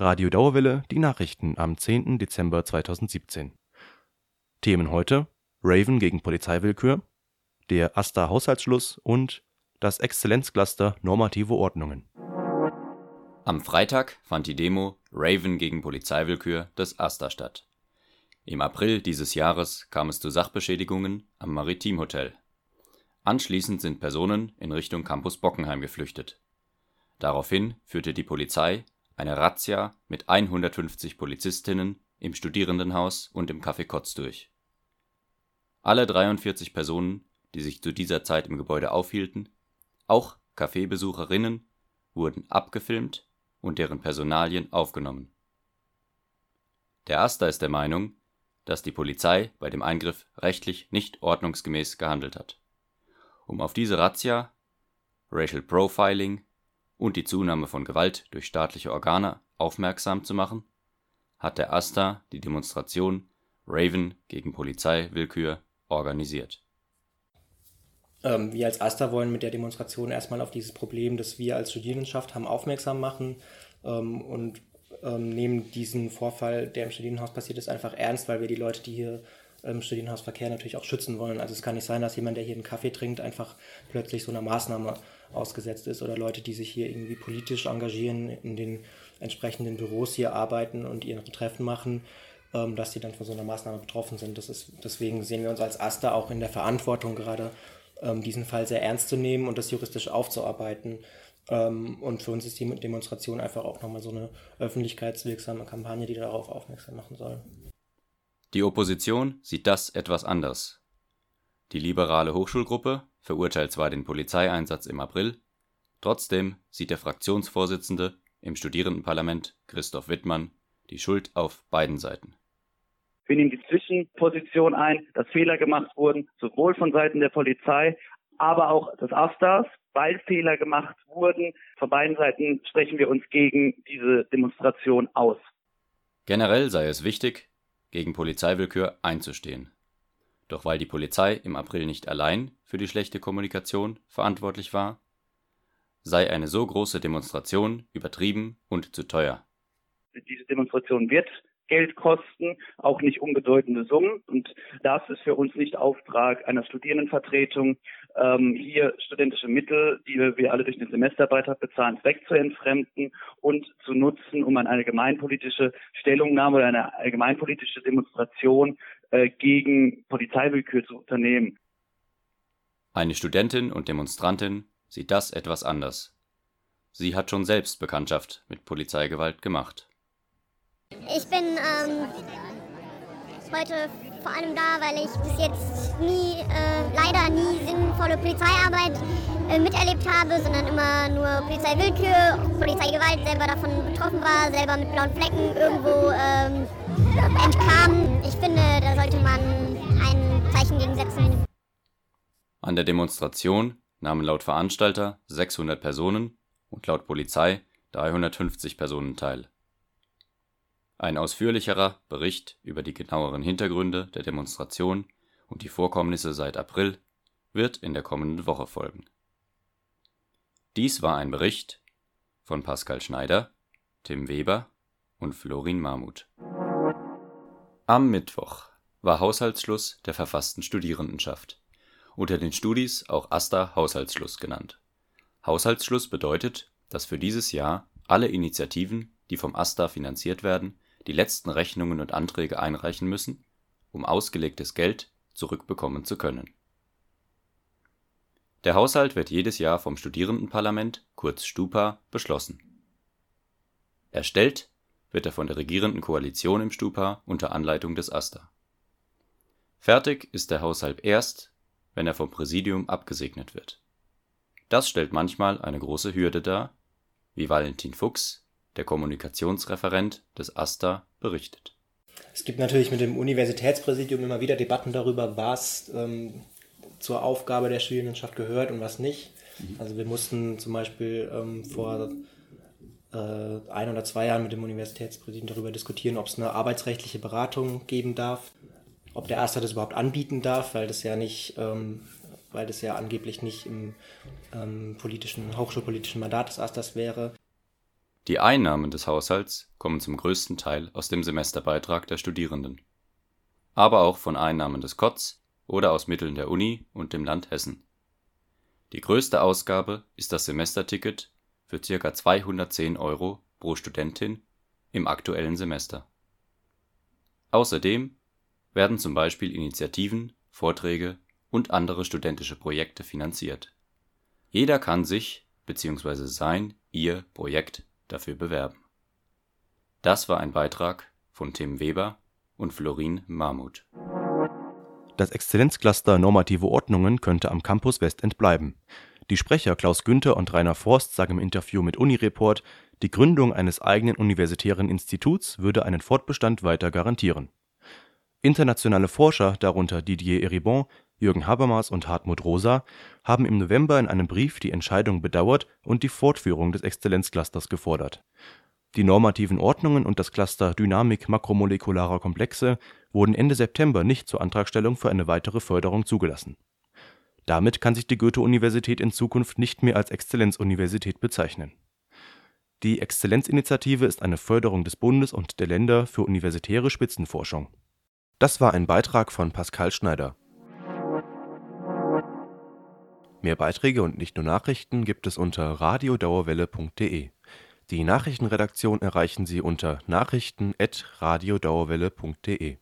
Radio Dauerwelle die Nachrichten am 10. Dezember 2017. Themen heute: Raven gegen Polizeiwillkür, der AStA Haushaltsschluss und das Exzellenzcluster Normative Ordnungen. Am Freitag fand die Demo Raven gegen Polizeiwillkür des AStA statt. Im April dieses Jahres kam es zu Sachbeschädigungen am Maritim-Hotel. Anschließend sind Personen in Richtung Campus Bockenheim geflüchtet. Daraufhin führte die Polizei eine Razzia mit 150 Polizistinnen im Studierendenhaus und im Café Kotz durch. Alle 43 Personen, die sich zu dieser Zeit im Gebäude aufhielten, auch Kaffeebesucherinnen, wurden abgefilmt und deren Personalien aufgenommen. Der AStA ist der Meinung, dass die Polizei bei dem Eingriff rechtlich nicht ordnungsgemäß gehandelt hat. Um auf diese Razzia, Racial Profiling und die Zunahme von Gewalt durch staatliche Organe aufmerksam zu machen, hat der AStA die Demonstration Raven gegen Polizeiwillkür organisiert. Ähm, wir als AStA wollen mit der Demonstration erstmal auf dieses Problem, das wir als Studierendenschaft haben, aufmerksam machen ähm, und ähm, nehmen diesen Vorfall, der im Studienhaus passiert ist, einfach ernst, weil wir die Leute, die hier im Studienhausverkehr natürlich auch schützen wollen. Also es kann nicht sein, dass jemand, der hier einen Kaffee trinkt, einfach plötzlich so einer Maßnahme ausgesetzt ist oder Leute, die sich hier irgendwie politisch engagieren, in den entsprechenden Büros hier arbeiten und ihre Treffen machen, ähm, dass sie dann von so einer Maßnahme betroffen sind. Das ist, deswegen sehen wir uns als AStA auch in der Verantwortung, gerade ähm, diesen Fall sehr ernst zu nehmen und das juristisch aufzuarbeiten. Ähm, und für uns ist die Demonstration einfach auch nochmal so eine öffentlichkeitswirksame Kampagne, die darauf aufmerksam machen soll. Die Opposition sieht das etwas anders. Die liberale Hochschulgruppe verurteilt zwar den Polizeieinsatz im April, trotzdem sieht der Fraktionsvorsitzende im Studierendenparlament Christoph Wittmann die Schuld auf beiden Seiten. Wir nehmen die Zwischenposition ein, dass Fehler gemacht wurden, sowohl von Seiten der Polizei, aber auch des AStAs, weil Fehler gemacht wurden. Von beiden Seiten sprechen wir uns gegen diese Demonstration aus. Generell sei es wichtig, gegen Polizeiwillkür einzustehen. Doch weil die Polizei im April nicht allein für die schlechte Kommunikation verantwortlich war, sei eine so große Demonstration übertrieben und zu teuer. Diese Demonstration wird Geld kosten, auch nicht unbedeutende Summen. Und das ist für uns nicht Auftrag einer Studierendenvertretung, ähm, hier studentische Mittel, die wir alle durch den Semesterbeitrag bezahlen, wegzuentfremden und zu nutzen, um eine allgemeinpolitische Stellungnahme oder eine allgemeinpolitische Demonstration äh, gegen Polizeiwillkür zu unternehmen. Eine Studentin und Demonstrantin sieht das etwas anders. Sie hat schon selbst Bekanntschaft mit Polizeigewalt gemacht. Ich bin ähm, heute vor allem da, weil ich bis jetzt nie, äh, leider nie sinnvolle Polizeiarbeit äh, miterlebt habe, sondern immer nur Polizeiwillkür, Polizeigewalt, selber davon betroffen war, selber mit blauen Flecken irgendwo ähm, entkam. Ich finde, da sollte man ein Zeichen gegen setzen. An der Demonstration nahmen laut Veranstalter 600 Personen und laut Polizei 350 Personen teil. Ein ausführlicherer Bericht über die genaueren Hintergründe der Demonstration und die Vorkommnisse seit April wird in der kommenden Woche folgen. Dies war ein Bericht von Pascal Schneider, Tim Weber und Florin Mahmut. Am Mittwoch war Haushaltsschluss der verfassten Studierendenschaft, unter den Studis auch AStA Haushaltsschluss genannt. Haushaltsschluss bedeutet, dass für dieses Jahr alle Initiativen, die vom AStA finanziert werden, die letzten Rechnungen und Anträge einreichen müssen, um ausgelegtes Geld zurückbekommen zu können. Der Haushalt wird jedes Jahr vom Studierendenparlament kurz Stupa beschlossen. Erstellt wird er von der regierenden Koalition im Stupa unter Anleitung des AStA. Fertig ist der Haushalt erst, wenn er vom Präsidium abgesegnet wird. Das stellt manchmal eine große Hürde dar, wie Valentin Fuchs der Kommunikationsreferent des AStA, berichtet. Es gibt natürlich mit dem Universitätspräsidium immer wieder Debatten darüber, was ähm, zur Aufgabe der Studierendenschaft gehört und was nicht. Mhm. Also wir mussten zum Beispiel ähm, vor äh, ein oder zwei Jahren mit dem Universitätspräsidium darüber diskutieren, ob es eine arbeitsrechtliche Beratung geben darf, ob der AStA das überhaupt anbieten darf, weil das ja nicht, ähm, weil das ja angeblich nicht im ähm, politischen, hochschulpolitischen Mandat des AStAs wäre. Die Einnahmen des Haushalts kommen zum größten Teil aus dem Semesterbeitrag der Studierenden, aber auch von Einnahmen des Kots oder aus Mitteln der Uni und dem Land Hessen. Die größte Ausgabe ist das Semesterticket für ca. 210 Euro pro Studentin im aktuellen Semester. Außerdem werden zum Beispiel Initiativen, Vorträge und andere studentische Projekte finanziert. Jeder kann sich bzw. sein/ihr Projekt dafür bewerben. Das war ein Beitrag von Tim Weber und Florin Mahmut. Das Exzellenzcluster Normative Ordnungen könnte am Campus Westend bleiben. Die Sprecher Klaus Günther und Rainer Forst sagen im Interview mit Unireport, die Gründung eines eigenen universitären Instituts würde einen Fortbestand weiter garantieren. Internationale Forscher, darunter Didier Eribon, Jürgen Habermas und Hartmut Rosa, haben im November in einem Brief die Entscheidung bedauert und die Fortführung des Exzellenzclusters gefordert. Die normativen Ordnungen und das Cluster Dynamik makromolekularer Komplexe wurden Ende September nicht zur Antragstellung für eine weitere Förderung zugelassen. Damit kann sich die Goethe-Universität in Zukunft nicht mehr als Exzellenzuniversität bezeichnen. Die Exzellenzinitiative ist eine Förderung des Bundes und der Länder für universitäre Spitzenforschung. Das war ein Beitrag von Pascal Schneider. Mehr Beiträge und nicht nur Nachrichten gibt es unter radiodauerwelle.de. Die Nachrichtenredaktion erreichen Sie unter nachrichten@radiodauerwelle.de